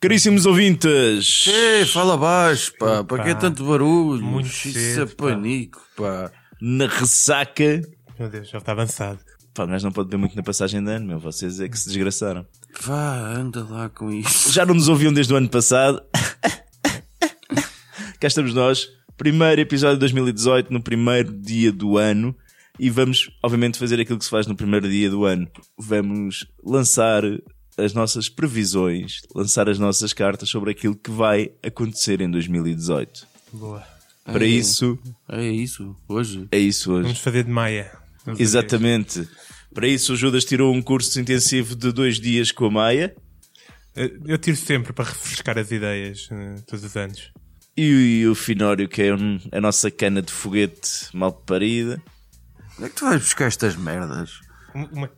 Caríssimos ouvintes, Ei, fala baixo, pá. Para que Pá, tanto barulho? muito Isso cedo, é panico, pá. na ressaca. Meu Deus, já está avançado. Pá, mas não pode ver muito na passagem de ano, meu. Vocês é que se desgraçaram. Vá, anda lá com isso. Já não nos ouviam desde o ano passado. Cá estamos nós, primeiro episódio de 2018, no primeiro dia do ano. E vamos, obviamente, fazer aquilo que se faz no primeiro dia do ano. Vamos lançar as nossas previsões, lançar as nossas cartas sobre aquilo que vai acontecer em 2018. Boa. Para É. isso, É isso, hoje. é isso hoje. Vamos fazer de Maia. Exatamente. Para isso, o Judas tirou um curso intensivo de dois dias com a Maia. Eu tiro sempre para refrescar as ideias eh, todos os anos. E o Finório, que é um- a nossa cana de foguete mal parida. Onde é que tu vais buscar estas merdas? Uma- uma-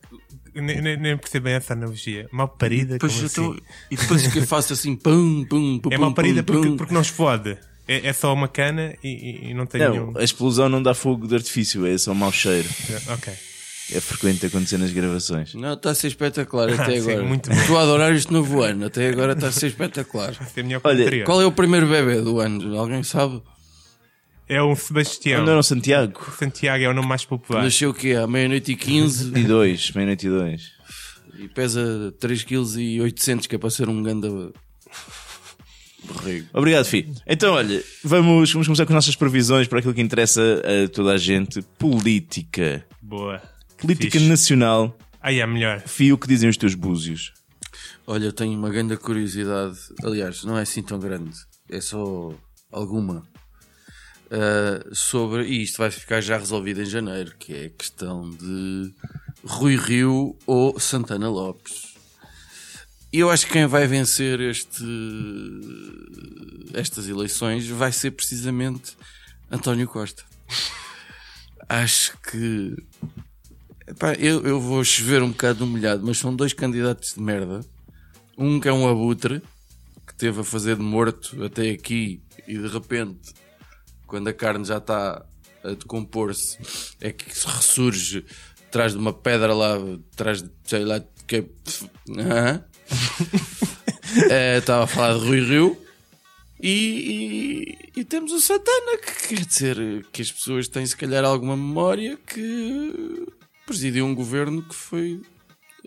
nem, nem- percebo bem essa analogia. Mal parida, Depois como eu tô- assim? E depois que eu faço assim, pum, pum, pum, É mal parida pum, porque, pum. porque não explode. É, é só uma cana e, e- não tem nenhum. Não, a explosão não dá fogo de artifício, é só um mau cheiro. Ok. É frequente acontecer nas gravações. Não, está a ser espetacular até Sim, agora. muito bom. Estou a adorar este novo ano. Até agora está a ser espetacular. É a Olha. Qual é o primeiro bebê do ano? Alguém sabe? É o Sebastião. Não era o Santiago? Santiago é o nome mais popular. Nasceu o quê? À meia-noite e 15 E dois, meia-noite e dois. e pesa 3 kg e 800, que é para ser um ganda Obrigado, Fi. Então, olha, vamos, vamos começar com as nossas previsões para aquilo que interessa a toda a gente. Política. Boa. Política Fixe. nacional. Aí é melhor. Fi, o que dizem os teus búzios? Olha, eu tenho uma grande curiosidade. Aliás, não é assim tão grande. É só alguma. Ah, sobre. E isto vai ficar já resolvido em janeiro, que é a questão de Rui Rio ou Santana Lopes. Eu acho que quem vai vencer este, estas eleições vai ser precisamente António Costa. Acho que. Epá, eu, eu vou chover um bocado molhado, mas são dois candidatos de merda. Um que é um abutre, que teve a fazer de morto até aqui e de repente, quando a carne já está a decompor-se, é que se ressurge atrás de uma pedra lá, atrás de sei lá que é. Estava a falar de Rui Rio. E, e- e temos o Santana, que quer dizer que as pessoas têm se calhar alguma memória que presidiu um governo que foi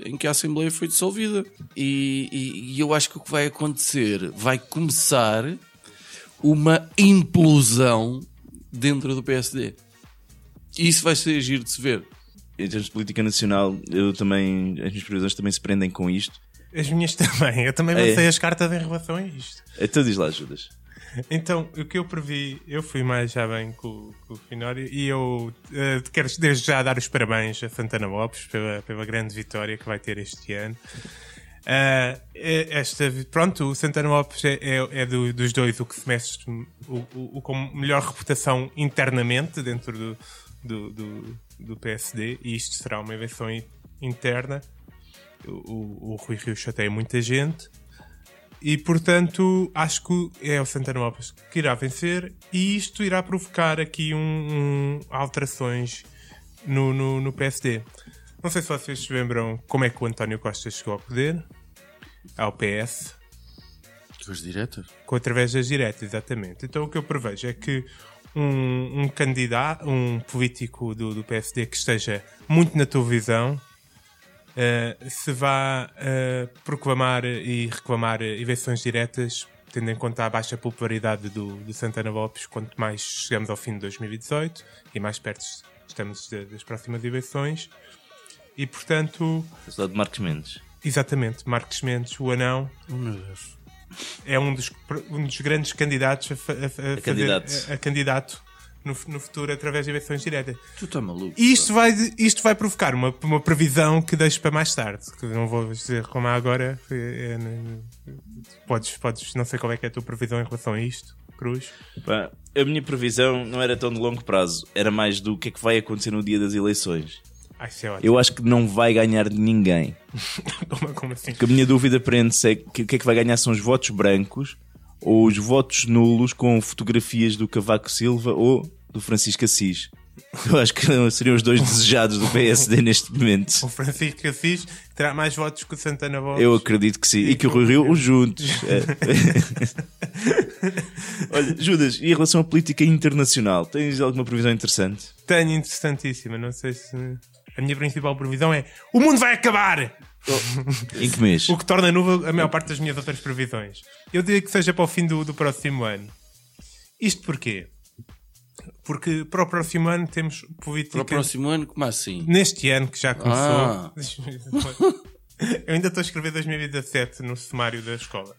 em que a Assembleia foi dissolvida. E, e- e eu acho que o que vai acontecer vai começar uma implosão dentro do PSD. E isso vai ser giro de se ver. Em termos de política nacional, eu também, as minhas previsões também se prendem com isto. As minhas também. Eu também É. lancei as cartas em relação a isto. Então diz lá, Judas. Então, o que eu previ, eu fui mais já bem com, com o Finório e eu eh, quero desde já dar os parabéns a Santana Lopes pela, pela grande vitória que vai ter este ano. Eh, esta, pronto, o Santana Lopes é, é- é do- dos dois o que se mexe o, o- o com melhor reputação internamente dentro do, do, do, do PSD e isto será uma eleição in- interna. O, o, Rui Rio chateia muita gente. E portanto, acho que é o Santana Lopes que irá vencer, e isto irá provocar aqui um, um- alterações no, no, no PSD. Não sei se vocês se lembram como é que o António Costa chegou ao poder, ao PS, Os diretas? com através das diretas, exatamente. Então o que eu prevejo é que um, um candidato, um político do, do PSD que esteja muito na televisão eh, se vá eh, proclamar e reclamar eleições diretas, tendo em conta a baixa popularidade do, do Santana Lopes, quanto mais chegamos ao fim de 2018 e mais perto estamos de- das próximas eleições. E portanto, a falar de Marcos Mendes. exatamente, Marcos Mendes, o anão, Oh meu Deus. é um dos, um dos grandes candidatos a, fa- a- a fazer- candidato. a- a candidato no, no futuro através de eleições diretas. Tu estás maluco? E isto vai, isto vai provocar uma, uma previsão que deixo para mais tarde, que não vou dizer como há agora. é- é- podes, podes, não sei qual é que é a tua previsão em relação a isto, Cruz. Pá, a minha previsão não era tão de longo prazo, era mais do que é que vai acontecer no dia das eleições. Ah, isso é ótimo. Eu acho que não vai ganhar ninguém. Como, como assim? Que a minha dúvida prende-se é que o que é que vai ganhar são os votos brancos ou os votos nulos com fotografias do Cavaco Silva ou do Francisco Assis. Eu acho que seriam os dois desejados do PSD neste momento. O Francisco Assis terá mais votos que o Santana Lopes. Eu acredito que sim. E que o Rui Rio, os juntos. Olha, Judas, e em relação à política internacional, tens alguma previsão interessante? Tenho interessantíssima, não sei se. A minha principal previsão é: o mundo vai acabar! Em que mês? O que torna nula a maior parte das minhas outras previsões. Eu diria que seja para o fim do, do próximo ano. Isto porquê? Porque para o próximo ano temos política. Para o próximo ano, como assim? Neste ano que já começou. Ah. Eu ainda estou a escrever 2017 no sumário da escola.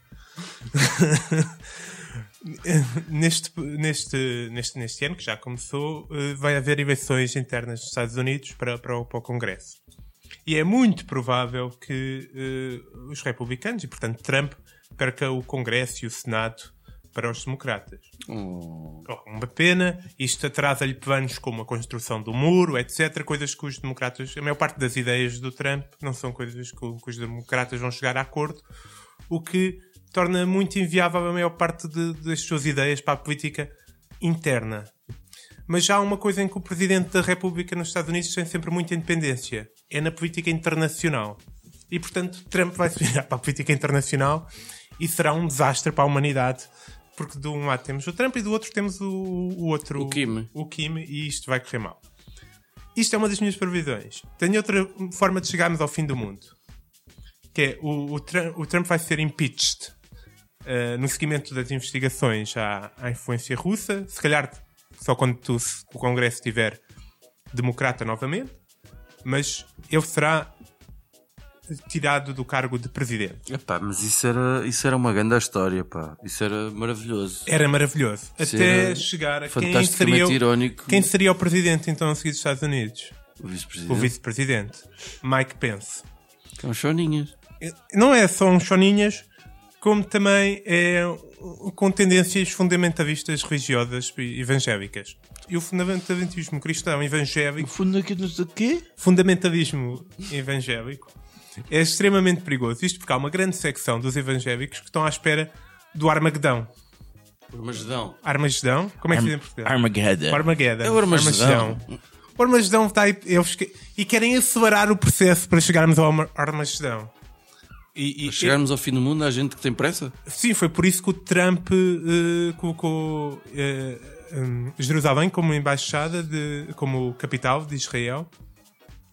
neste, neste, neste, neste ano que já começou, eh, vai haver eleições internas dos Estados Unidos para, para, o, para o Congresso. E é muito provável que eh, os republicanos, e portanto Trump, perca o Congresso e o Senado para os democratas. Oh. Uma pena, isto atrasa-lhe planos como a construção do muro, etc. Coisas que os democratas, a maior parte das ideias do Trump não são coisas que, que os democratas vão chegar a acordo, o que torna muito inviável a maior parte de- das suas ideias para a política interna. Mas há uma coisa em que o Presidente da República nos Estados Unidos tem sempre muita independência: é na política internacional. E portanto, Trump vai se virar para a política internacional e será um desastre para a humanidade. Porque de um lado temos o Trump e do outro temos o, o outro. O Kim. O Kim, e isto vai correr mal. Isto é uma das minhas previsões. Tenho outra forma de chegarmos ao fim do mundo. Que é o, o, Trump, o Trump vai ser impeached uh, no seguimento das investigações à, à influência russa. Se calhar só quando tu- o Congresso estiver democrata novamente. Mas ele será tirado do cargo de presidente. Epá, mas isso era, isso era uma grande história, pá. Isso era maravilhoso. Era maravilhoso. Isso Até era chegar a quem fantasticamente seria, o- irónico. quem seria o presidente então a seguir dos Estados Unidos? O vice-presidente. O vice-presidente. Mike Pence. Que é um choninhas. Não é só um choninhas, como também é com tendências fundamentalistas religiosas e evangélicas. E o fundamentalismo cristão evangélico, Fundo aqui no quê? fundamentalismo evangélico, é extremamente perigoso. Isto porque há uma grande secção dos evangélicos que estão à espera do Armagedão. Armagedão. Armagedão? Como é que se diz em português? Armageddon. O Armageddon. É o Armagedão. O Armagedão está aí, eles que- e querem acelerar o processo para chegarmos ao Arma- Armagedão. E, e- Chegarmos ao fim do mundo, há gente que tem pressa? sim, foi por isso que o Trump eh, colocou hum, Jerusalém como embaixada, de, como capital de Israel.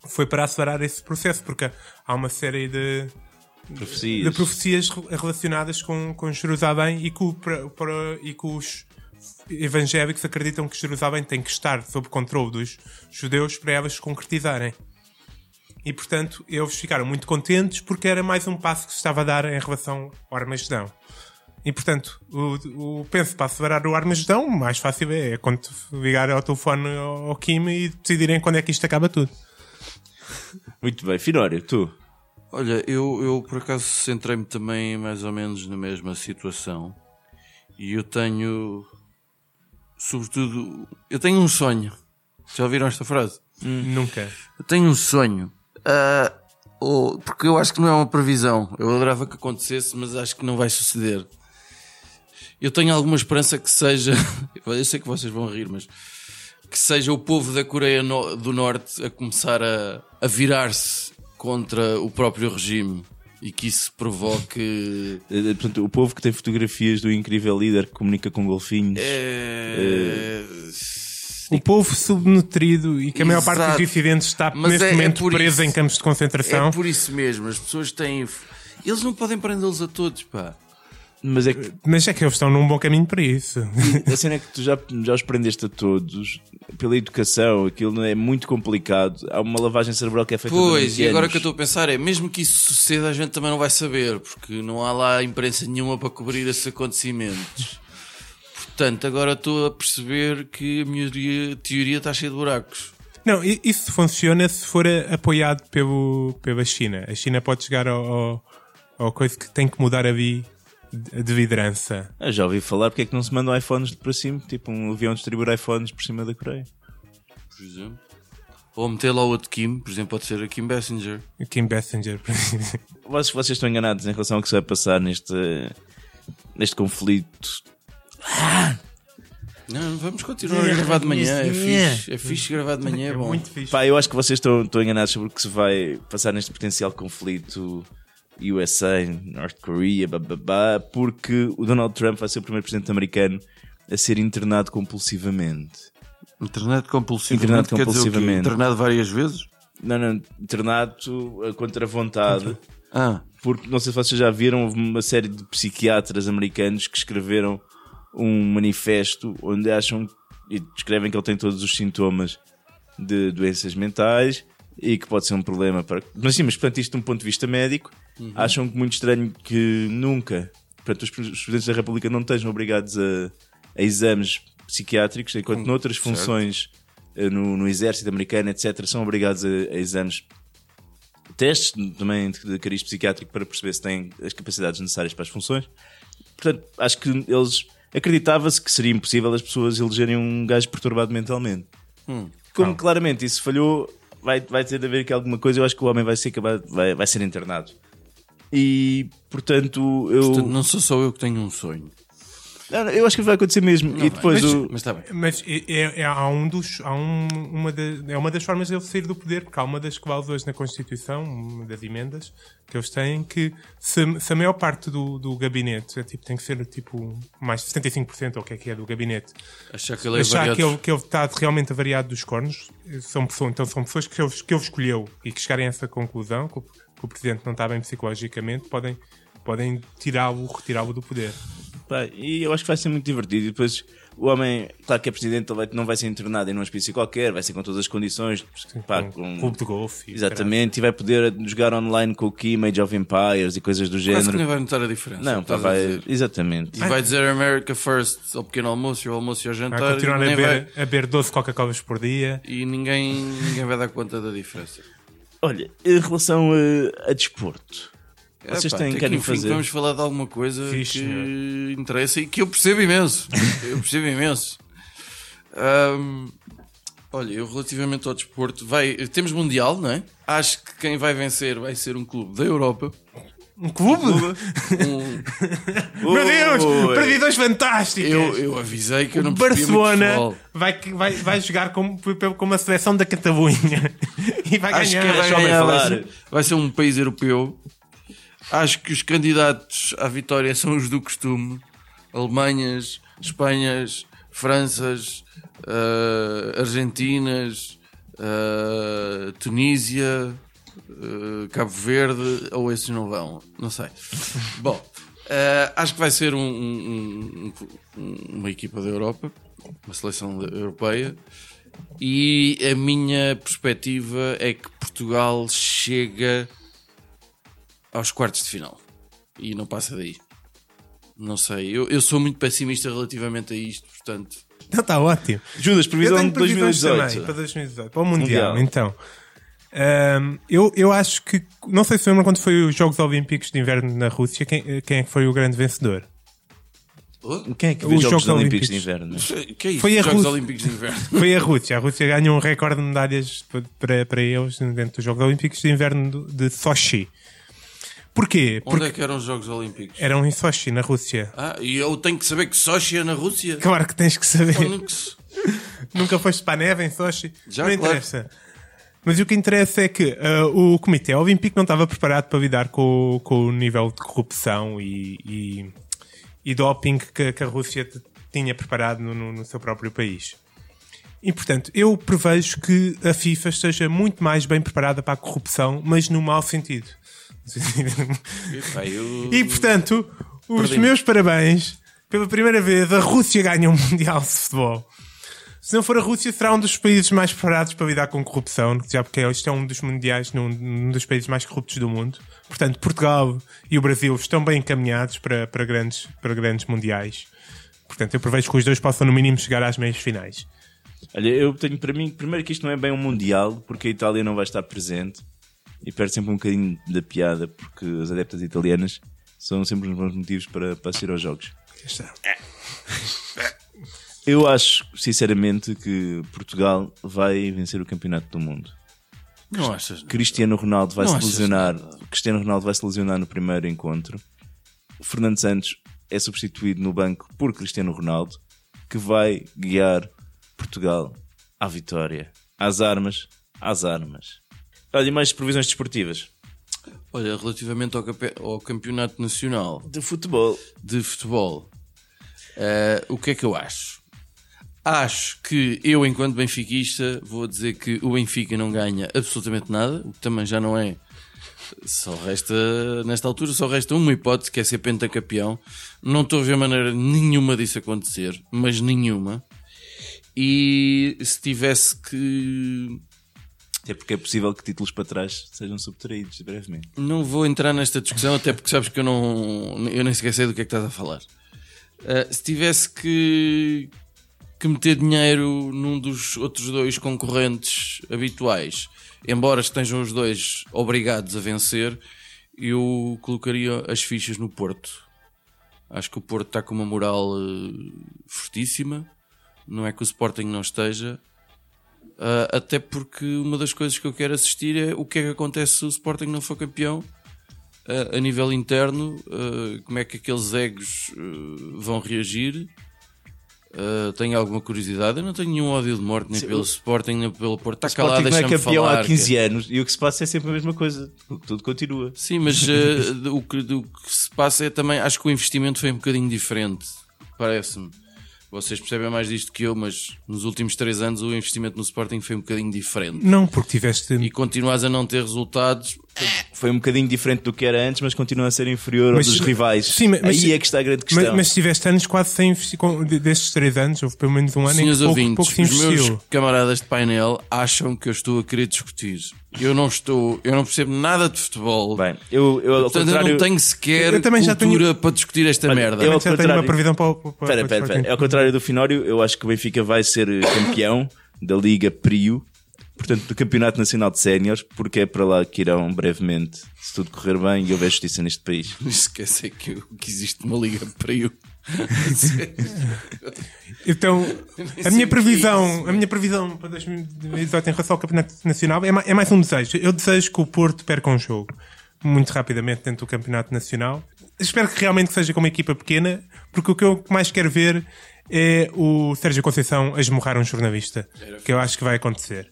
Foi para acelerar esse processo, porque há uma série de, Profecias. de profecias re- relacionadas com, com Jerusalém e que, o- para- para- e que os evangélicos acreditam que Jerusalém tem que estar sob controle dos judeus para elas se concretizarem. E portanto eles ficaram muito contentes porque era mais um passo que se estava a dar em relação ao Armagedão. E portanto, o, o penso para acelerar o Armagedão, o mais fácil é quando ligar ao telefone ao Kim e decidirem quando é que isto acaba tudo. Muito bem. Finório, tu. Olha, eu, eu por acaso centrei-me também mais ou menos na mesma situação. E eu tenho. Sobretudo. Eu tenho um sonho. Já ouviram esta frase? Nunca. Eu tenho um sonho. Ah, ou- porque eu acho que não é uma previsão. Eu adorava que acontecesse, mas acho que não vai suceder. Eu tenho alguma esperança que seja. Eu sei que vocês vão rir, mas. Que seja o povo da Coreia no- do Norte a começar a, a virar-se contra o próprio regime e que isso provoque. Eh, Portanto, o povo que tem fotografias do incrível líder que comunica com golfinhos. É... O povo subnutrido e que a maior parte dos dissidentes está Mas neste é- é momento por preso isso. em campos de concentração. É por isso mesmo, as pessoas têm. Eles não podem prendê-los a todos, pá. Mas é que Mas é que eles estão num bom caminho para isso. a cena é que tu já, já os prendeste a todos pela educação, aquilo não é muito complicado. Há uma lavagem cerebral que é feita Pois, e agora anos. que eu estou a pensar é, mesmo que isso suceda, a gente também não vai saber, porque não há lá imprensa nenhuma para cobrir esses acontecimentos. Portanto, agora estou a perceber que a minha teoria, teoria está cheia de buracos. Não, isso funciona se for apoiado pelo, pela China. A China pode chegar ao, ao, ao coisa que tem que mudar a vi de de liderança. Ah, já ouvi falar porque é que não se mandam iPhones para cima, tipo um avião distribuir iPhones por cima da Coreia. Por exemplo. Ou meter lá outro Kim, por exemplo, pode ser a Kim Bessinger. O Kim Bessinger. Vocês, vocês estão enganados em relação ao que se vai passar neste, neste conflito. Não, vamos continuar a gravar de manhã. É fixe, é fixe gravar de manhã, é É bom. muito fixe. Pá, eu acho que vocês estão, estão enganados sobre o que se vai passar neste potencial conflito USA, North Korea, bababá, porque o Donald Trump vai ser o primeiro presidente americano a ser internado compulsivamente. Internet compulsivamente. Internado compulsivamente. Internado várias vezes? Não, não, internado a contra vontade. Ah, Porque não sei se vocês já viram, houve uma série de psiquiatras americanos que escreveram um manifesto onde acham e descrevem que ele tem todos os sintomas de doenças mentais e que pode ser um problema para. Mas sim, mas portanto, isto de um ponto de vista médico, acham que muito estranho que nunca, portanto, os pre- os presidentes da República não estejam obrigados a, a exames psiquiátricos, enquanto noutras certo. funções eh, no, no exército americano, etc., são obrigados a, a exames testes também de cariz psiquiátrico para perceber se têm as capacidades necessárias para as funções. Portanto, acho que eles acreditava-se que seria impossível as pessoas elegerem um gajo perturbado mentalmente. Como claramente isso falhou, vai, vai ter de haver aqui alguma coisa. Eu acho que o homem vai ser acabado, vai, vai ser internado. E portanto, eu, portanto, não sou só eu que tenho um sonho. Eu acho que vai acontecer mesmo. Não e depois vai, o. mas, mas está bem. Mas é, é- é- há um dos, há um, uma da- é uma das formas de ele sair do poder, porque há uma das cláusulas na Constituição, uma das emendas que eles têm, que se, se a maior parte do, do gabinete é, tipo, tem que ser tipo mais de 75% ou o que é que é do gabinete, Achar que ele é achar que ele, que ele está realmente avariado dos cornos, são pessoas, então são pessoas que ele, que ele escolheu e que chegarem a essa conclusão, que o, que o presidente não está bem psicologicamente, podem, podem tirá-lo, retirá-lo do poder. Pá, e eu acho que vai ser muito divertido. E depois o homem, claro que é presidente, ele vai- não vai ser internado em um hospício qualquer, vai ser com todas as condições. Pá, com com- clube de golfe. Exatamente, e vai poder jogar online com o Key, Age of Empires e coisas do Quase que nem género. vai notar a diferença. Não, pá, vai. Exatamente. E vai dizer America First ao pequeno almoço e ao almoço e ao Vai jantar continuar e, a beber, vai- a beber 12 Coca-Colas por dia. e ninguém, ninguém vai dar conta da diferença. Olha, em relação a, a desporto, vocês Epá, têm, querem que, enfim, fazer. Vamos falar de alguma coisa Fixe, que interessa e que eu percebo imenso. eu percebo imenso. Ahm, olha, eu relativamente ao desporto, vai, temos Mundial, não é? Acho que quem vai vencer vai ser um clube da Europa. Um clube? Um- Meu Deus! Oi. Perdi dois fantásticos! eu, eu avisei que eu o não percebia muito Barcelona futebol. vai, vai, vai jogar com, com uma seleção da Catalunha e vai Acho que ganhar. quem vai homem ganhar vai ser, vai ser um país europeu. Acho que os candidatos à vitória são os do costume: Alemanhas, Espanhas, Franças, eh, Argentinas, eh, Tunísia, eh, Cabo Verde, ou esses não vão, não sei. Bom, acho que vai ser um- um- um- uma equipa da Europa, uma seleção europeia. E a minha perspectiva é que Portugal chega aos quartos de final e não passa daí. Não sei, eu, eu sou muito pessimista relativamente a isto, portanto, Não, está ótimo. Judas, previsão de previsões 2018. também para 2018, para o Mundial. Mundial. Então, Ahm, eu, eu acho que. Não sei se lembram quando foi os Jogos Olímpicos de Inverno na Rússia, quem, quem é que foi o grande vencedor? Quem é que Os Jogos Jogos Olímpicos de Olímpicos. Inverno? que é isto? Foi a Jogos Rússia. Olímpicos de Inverno. Foi a Rússia. A Rússia ganhou um recorde de medalhas pa- para, para eles dentro dos Jogos Olímpicos de Inverno de Sochi. Porquê? Onde Porque é que eram os Jogos Olímpicos? eram em Sochi, na Rússia. Ah, e eu tenho que saber que Sochi é na Rússia? Claro que tens que saber. Nunca foste para a neve em Sochi? Já, não claro. interessa. Mas o que interessa é que ah, o Comitê Olímpico não estava preparado para lidar com, o- com o nível de corrupção e, e, e doping que, que a Rússia t- tinha preparado no, no- no seu próprio país. E, portanto, eu prevejo que a FIFA esteja muito mais bem preparada para a corrupção, mas no mau sentido. Epá, eu- E portanto, os meus parabéns. Pela primeira vez, a Rússia ganha um Mundial de Futebol. Se não for a Rússia, será um dos países mais preparados para lidar com corrupção, já porque isto é um dos mundiais, num, num dos países mais corruptos do mundo. Portanto, Portugal e o Brasil estão bem encaminhados para, para, grandes, para grandes mundiais. Portanto, eu prevejo que os dois possam, no mínimo, chegar às meias finais. Olha, eu tenho para mim, primeiro que isto não é bem um Mundial, porque a Itália não vai estar presente e perde sempre um bocadinho da piada, porque as adeptas italianas são sempre os bons motivos para, para assistir aos jogos. Eu acho, sinceramente, que Portugal vai vencer o campeonato do mundo. Não achas? Cristiano Ronaldo vai Não se achas lesionar. Cristiano Ronaldo vai se lesionar no primeiro encontro. Fernando Santos é substituído no banco por Cristiano Ronaldo, que vai guiar Portugal à vitória. Às armas, às armas. E mais previsões desportivas. Olha, relativamente ao, ao campeonato nacional De futebol. de futebol, eh, o que é que eu acho? Acho que eu, enquanto benfiquista, vou dizer que o Benfica não ganha absolutamente nada, o que também já não é. Só resta, nesta altura, só resta uma hipótese que é ser pentacampeão. Não estou a ver maneira nenhuma disso acontecer, mas nenhuma. E se tivesse que Até porque é possível que títulos para trás sejam subtraídos brevemente. Não vou entrar nesta discussão, até porque sabes que eu não. Eu nem sei do que é que estás a falar. Ah, se tivesse que, que meter dinheiro num dos outros dois concorrentes habituais, embora estejam os dois obrigados a vencer, eu colocaria as fichas no Porto. Acho que o Porto está com uma moral eh, fortíssima. Não é que o Sporting não esteja, Uh, até porque uma das coisas que eu quero assistir é o que é que acontece se o Sporting não for campeão uh, a nível interno, uh, como é que aqueles egos vão reagir. Tenho alguma curiosidade. Eu não tenho nenhum ódio de morte nem Sim, pelo o- Sporting nem pelo Porto. Está O calado, não é campeão falar. há 15 que- anos e o que se passa é sempre a mesma coisa. Tudo continua. Sim, mas o, que, do que se passa é também. Acho que o investimento foi um bocadinho diferente. Parece-me. Vocês percebem mais disto que eu, mas nos últimos 3 anos o investimento no Sporting foi um bocadinho diferente. Não, porque tiveste. E continuas a não ter resultados. Foi um bocadinho diferente do que era antes, mas continua a ser inferior Mas- aos dos rivais. sim, mas- Aí é que está a grande Mas, questão. mas tiveste anos quase sem investir. com- de- Destes três anos, houve pelo menos um ano em Senhores que pouco, ouvintes, pouco se os meus camaradas de painel acham que eu estou a querer discutir. Eu não estou, eu não percebo nada de futebol. Bem, eu, eu ao Portanto, eu contrário. não tenho sequer Eu também já cultura tenho- para discutir esta Olha, merda. eu- ao Já tenho uma previsão para o. para- para- espera, espera. Sporting. Ao contrário do Finório, eu acho que o Benfica vai ser eh, campeão da Liga Prio, portanto, do Campeonato Nacional de Séniores, porque é para lá que irão brevemente, se tudo correr bem e houver justiça neste país. Esquece que, que existe uma liga para eu. Então, a minha previsão, a minha previsão para 2018 em relação ao Campeonato Nacional é, ma- é mais um desejo. Eu desejo que o Porto perca um jogo muito rapidamente dentro do Campeonato Nacional. Espero que realmente seja com uma equipa pequena, porque o que eu mais quero ver é o Sérgio Conceição a esmurrar um jornalista, que eu acho que vai acontecer.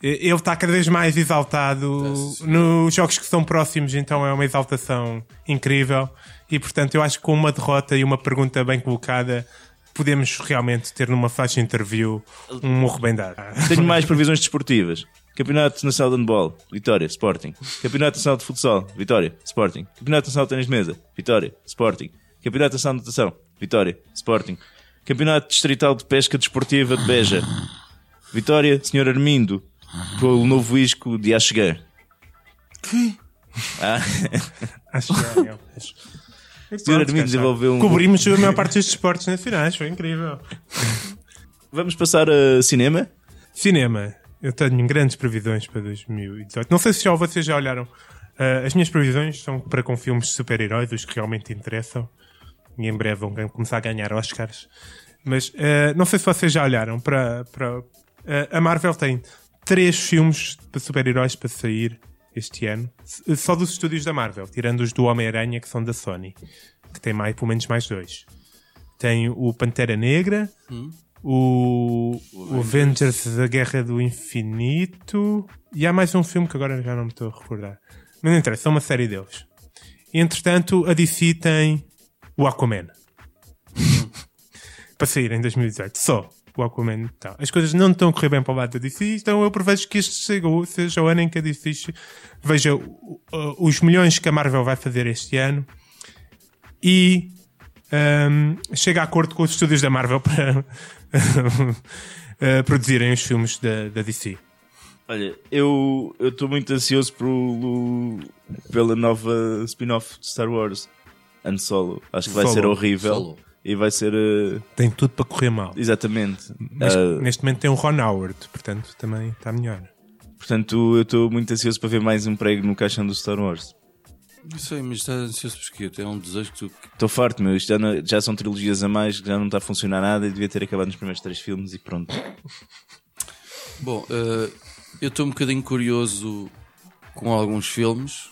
Ele está cada vez mais exaltado nos jogos que são próximos, então é uma exaltação incrível. E portanto, eu acho que com uma derrota e uma pergunta bem colocada, podemos realmente ter numa flash interview um morro bem dado. Tenho mais previsões desportivas. Campeonato Nacional de Handball, Vitória, Sporting. Campeonato Nacional de Futsal, Vitória, Sporting. Campeonato Nacional de Ténis de Mesa, Vitória, Sporting. Campeonato Nacional de Natação, Vitória, Sporting. Campeonato Distrital de Pesca Desportiva de Beja, Vitória, Senhor Armindo, pelo novo isco de. Ah, Acho que é. o Senhor Armindo desenvolveu um. Cobrimos a maior parte destes esportes nacionais, foi incrível. Vamos passar a cinema? Cinema. Eu tenho grandes previsões para 2018. Não sei se já vocês já olharam. Ah, as minhas previsões são para com filmes de super-heróis, os que realmente interessam. E em breve vão começar a ganhar Oscars. Mas ah, não sei se vocês já olharam para. para ah, a Marvel tem três filmes de super-heróis para sair este ano. Só dos estúdios da Marvel, tirando os do Homem-Aranha, que são da Sony. Que tem mais, pelo menos mais dois. Tem o Pantera Negra, o, o Avengers da Guerra do Infinito e há mais um filme que agora já não me estou a recordar. Mas não interessa, é uma série deles. Entretanto, a DC tem o Aquaman. para sair em 2018. Só o Aquaman. Então, as coisas não estão a correr bem para o lado da DC, então eu prevejo que este seja, o- seja o ano em que a DC veja os milhões que a Marvel vai fazer este ano e um, chega a acordo com os estúdios da Marvel para uh, produzirem os filmes da, da DC. Olha, eu eu estou muito ansioso pelo, pela nova spin-off de Star Wars, Han Solo. Acho que vai Solo. ser horrível Solo. E vai ser eh, Tem tudo para correr mal. exatamente. Mas Ah, neste momento tem o Ron Howard, portanto também está melhor. portanto, eu estou muito ansioso para ver mais um prego no caixão do Star Wars. Não sei, mas está ansioso porque é um desejo que tu. Estou farto, meu. Isto já, não- já são trilogias a mais, que já não está a funcionar nada e devia ter acabado nos primeiros três filmes e pronto. Bom, eh, eu estou um bocadinho curioso com alguns filmes.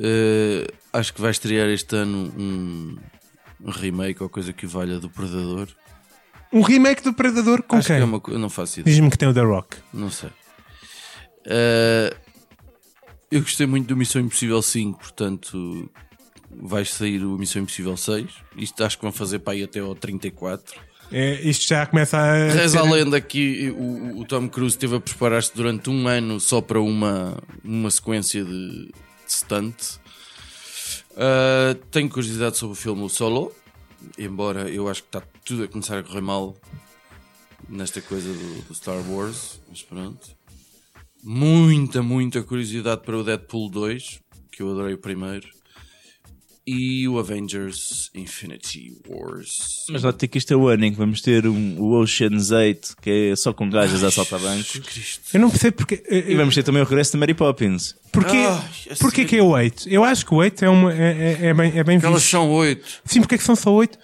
Eh, acho que vai estrear este ano um, um remake ou coisa que valha do Predador. Um remake do Predador com acho quem? que é uma. Não faço ideia. Diz-me que tem o The Rock. Não sei. Eh, eu gostei muito do Missão Impossível 5, portanto vai sair o Missão Impossível 6. Isto acho que vão fazer para aí até ao 34. É, isto já começa a. Reza a lenda que o, o Tom Cruise esteve a preparar-se durante um ano só para uma, uma sequência de, de stunt. Uh, tenho curiosidade sobre o filme Solo, embora eu acho que está tudo a começar a correr mal nesta coisa do, do Star Wars, mas pronto. Muita, muita curiosidade para o Deadpool 2, que eu adorei o primeiro. E o Avengers Infinity Wars. Mas note que isto é o ano em que vamos ter um, o Ocean's 8, que é só com gajas a assaltar bancos. Eu não percebo porque. eh, E vamos ter também o regresso de Mary Poppins. Porquê, Ai, a porquê que é o 8? Eu acho que o 8 é, uma, é, é- é bem, é bem Elas visto. são oito. Sim, porque é que são só 8?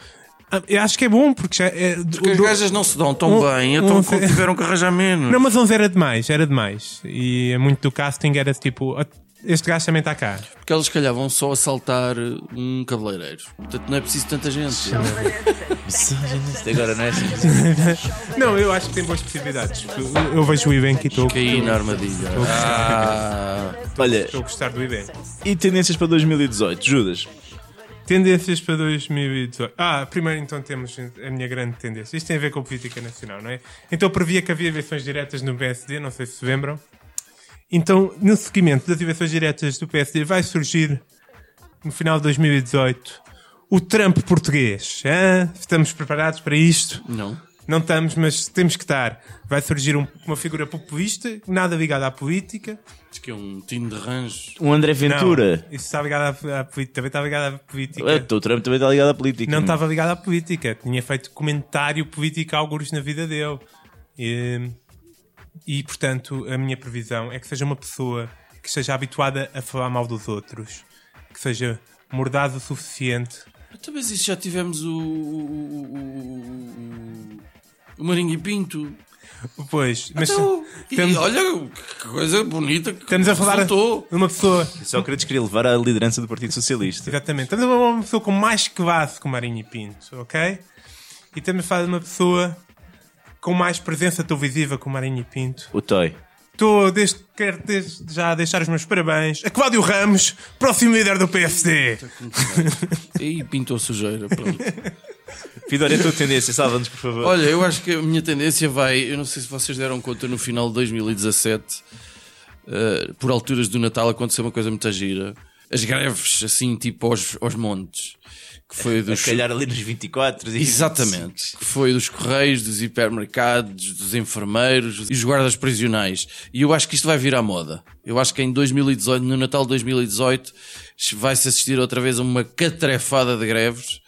Ah, Eu acho que é bom, porque já é. Porque as gajas não se dão tão um- bem, um- então tiveram que arranjar menos. Não, mas 11 era demais, era demais. E muito do casting era tipo. "Ah, Este gajo também está cá. Porque elas se calhar vão só assaltar um cabeleireiro. Portanto, não é preciso tanta gente. Agora não é assim. Não, eu acho que tem boas possibilidades. Eu, eu vejo o evento e estou Caí na armadilha. Ah, Olha, estou a gostar do evento. e tendências para 2018? Judas? Tendências para 2018. Ah, primeiro então temos a minha grande tendência. Isto tem a ver com a política nacional, não é? Então eu previa que havia eleições diretas no PSD, não sei se se lembram. Então, no seguimento das eleições diretas do PSD, vai surgir no final de 2018 o Trump português. Estamos preparados para isto? não. Não estamos, mas temos que estar. Vai surgir um- uma figura populista, nada ligada à política. Diz que é um time de ranjos. Um André Não, Ventura? isso está ligado à, à política. Também está ligado à política. É, o Trump também está ligado à política. Não estava ligado à política. Tinha feito comentário político a alguns na vida dele. E, e, portanto, a minha previsão é que seja uma pessoa que esteja habituada a falar mal dos outros. Que seja mordaz o suficiente. Então, mas isso já tivemos o. o, o, o, Marinho e Pinto. Pois, mas Então, e estamos, olha que coisa bonita que estamos a falar resultou. de uma pessoa. Sócrates queria levar à liderança do Partido Socialista. Exatamente. Estamos a falar de uma pessoa com mais classe que o Marinho e Pinto, ok? E estamos a falar de uma pessoa com mais presença televisiva que o Marinho e Pinto. O Toy. Estou, desde, quero desde já deixar os meus parabéns a Cláudio Ramos, próximo líder do PSD. E pintou sujeira. Pronto. Fidor, é a tua tendência, salva-nos, por favor. Olha, eu acho que a minha tendência vai. Eu não sei se vocês deram conta no final de 2017, eh, por alturas do Natal, aconteceu uma coisa muito gira. As greves, assim, tipo aos, aos montes. Que foi a dos. calhar ali nos 24. e- Exatamente. Que foi dos correios, dos hipermercados, dos enfermeiros e os guardas prisionais. E eu acho que isto vai vir à moda. Eu acho que em 2018, no Natal de 2018, vai-se assistir outra vez a uma catrefada de greves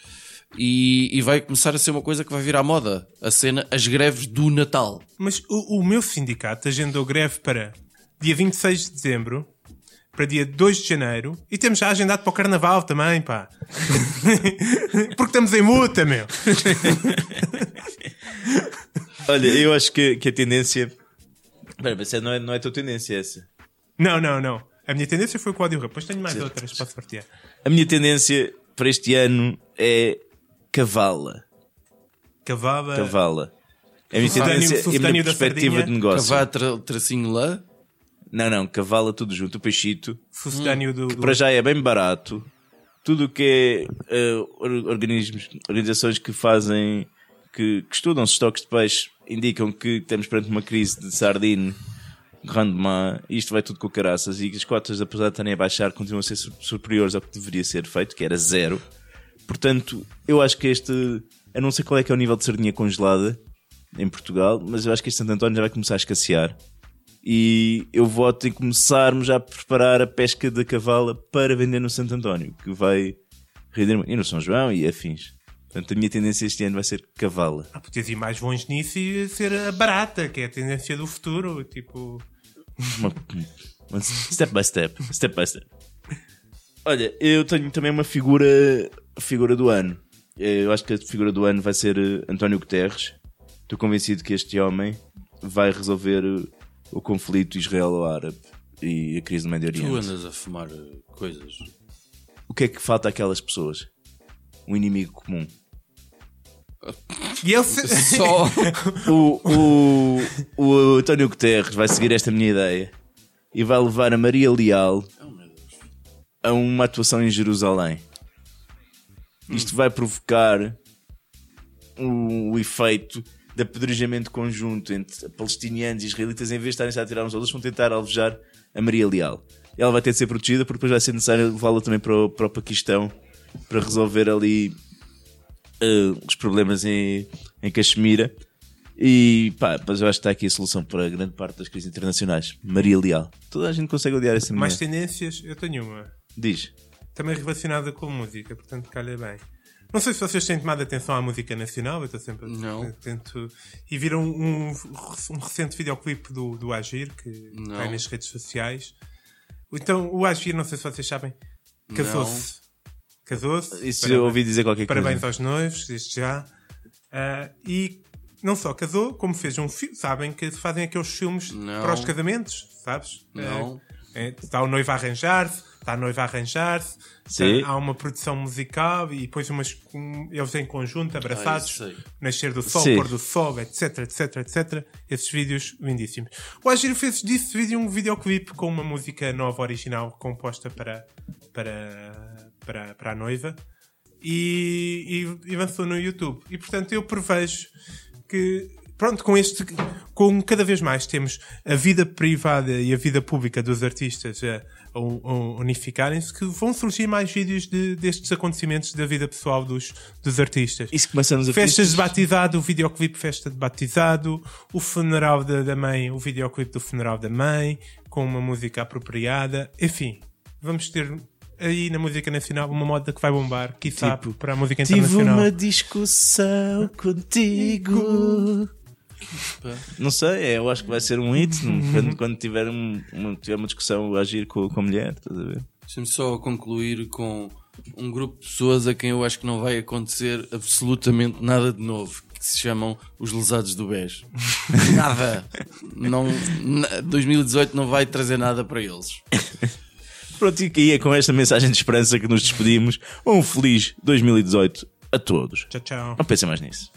e, e vai começar a ser uma coisa que vai vir à moda. A cena, as greves do Natal. Mas o, o meu sindicato agendou greve para dia 26 de dezembro, para dia 2 de janeiro, e temos já agendado para o Carnaval também, pá. Porque estamos em multa, meu. Olha, eu acho que, que a tendência. Espera, mas não é, não é a tua tendência, essa. Não, não, não. A minha tendência foi o Ramos. Depois tenho mais outras, posso partilhar. A minha tendência para este ano é cavala. Cavala. Cavala. É a minha tendência e a minha perspectiva de negócio. Cavar tra tracinho lá. Não, não, cavala tudo junto. O peixito. Sucedâneo do, do- Para já é bem barato. Tudo o que é or- organismos, organizações que fazem, que, que estudam os estoques de peixe, indicam que estamos perante uma crise de sardine rendement. Isto vai tudo com caraças. E as cotas, apesar de estarem a baixar, continuam a ser su- superiores ao que deveria ser feito, que era zero. Portanto, eu acho que este. Eu não sei qual é que é o nível de sardinha congelada em Portugal, mas eu acho que este Santo António já vai começar a escassear. E eu voto em começarmos já a preparar a pesca da cavala para vender no Santo António, que vai render muito. E no São João e afins. Portanto, a minha tendência este ano vai ser cavala. Ah, podias ir mais longe nisso e ser a barata, que é a tendência do futuro. Tipo. Step by step. Step by step. Olha, eu tenho também uma figura, figura do ano. Eu acho que a figura do ano vai ser eh, António Guterres. Estou convencido que este homem vai resolver o conflito israelo-árabe e a crise do Médio Tu Oriente. andas a fumar eh, coisas. O que é que falta àquelas pessoas? Um inimigo comum. E ele se... Só. O, o, o António Guterres vai seguir esta minha ideia e vai levar a Maria Leal Oh, a uma atuação em Jerusalém. Isto vai provocar o, o efeito de apedrejamento conjunto entre palestinianos e israelitas, em vez de estarem-se a tirar uns aos outros, vão tentar alvejar a Maria Leal. Ela vai ter de ser protegida porque depois vai ser necessário levá-la também para o, para o Paquistão para resolver ali eh, os problemas em, em Caxemira. E pá, mas eu acho que está aqui a solução para grande parte das crises internacionais. Maria Leal. Toda a gente consegue odiar essa mulher. Mais tendências, eu tenho uma. Diz. Também relacionada com música, portanto calha bem. Não sei se vocês têm tomado atenção à música nacional, eu estou sempre Não. atento. E viram um, um recente videoclipe do, do Agir, que Não. cai nas redes sociais. Então, o Agir, não sei se vocês sabem, casou-se. Casou-se. Isso Parabéns. eu ouvi dizer qualquer coisa. Parabéns aos noivos, desde já. Ah, e não só casou, como fez um filme. Sabem que fazem aqueles filmes Não. para os casamentos, sabes? Não. É, é, está o noivo a arranjar-se, está a noiva a arranjar-se. Há uma produção musical e depois umas, um- eles em conjunto, abraçados, Ah, nascer do sol, Sim. pôr do sol, etc, etc, etc. Esses vídeos lindíssimos. O Agir fez disso vídeo um videoclipe com uma música nova original composta para, para, para, para a noiva e, e, e lançou no YouTube. E portanto eu prevejo que pronto, com este com cada vez mais temos a vida privada e a vida pública dos artistas a unificarem-se que vão surgir mais vídeos de- destes acontecimentos da vida pessoal dos, dos artistas. Isso começa nos Festas artistas. de batizado, o videoclipe festa de batizado, o funeral da, da mãe, o videoclipe do funeral da mãe, com uma música apropriada, enfim, vamos ter aí na música nacional uma moda que vai bombar, quiçá Tipo, para a música Tive internacional. uma discussão contigo. Não sei, é, eu acho que vai ser um hit quando, quando tiver, um, uma, tiver uma discussão a agir com, com a mulher, estás a ver? Deixa-me só concluir com um grupo de pessoas a quem eu acho que não vai acontecer absolutamente nada de novo, que se chamam os lesados do BES. nada. Não, na- 2018 não vai trazer nada para eles. Pronto, e aí é com esta mensagem de esperança que nos despedimos. Um feliz 2018 a todos. Tchau, tchau. Não pensem mais nisso.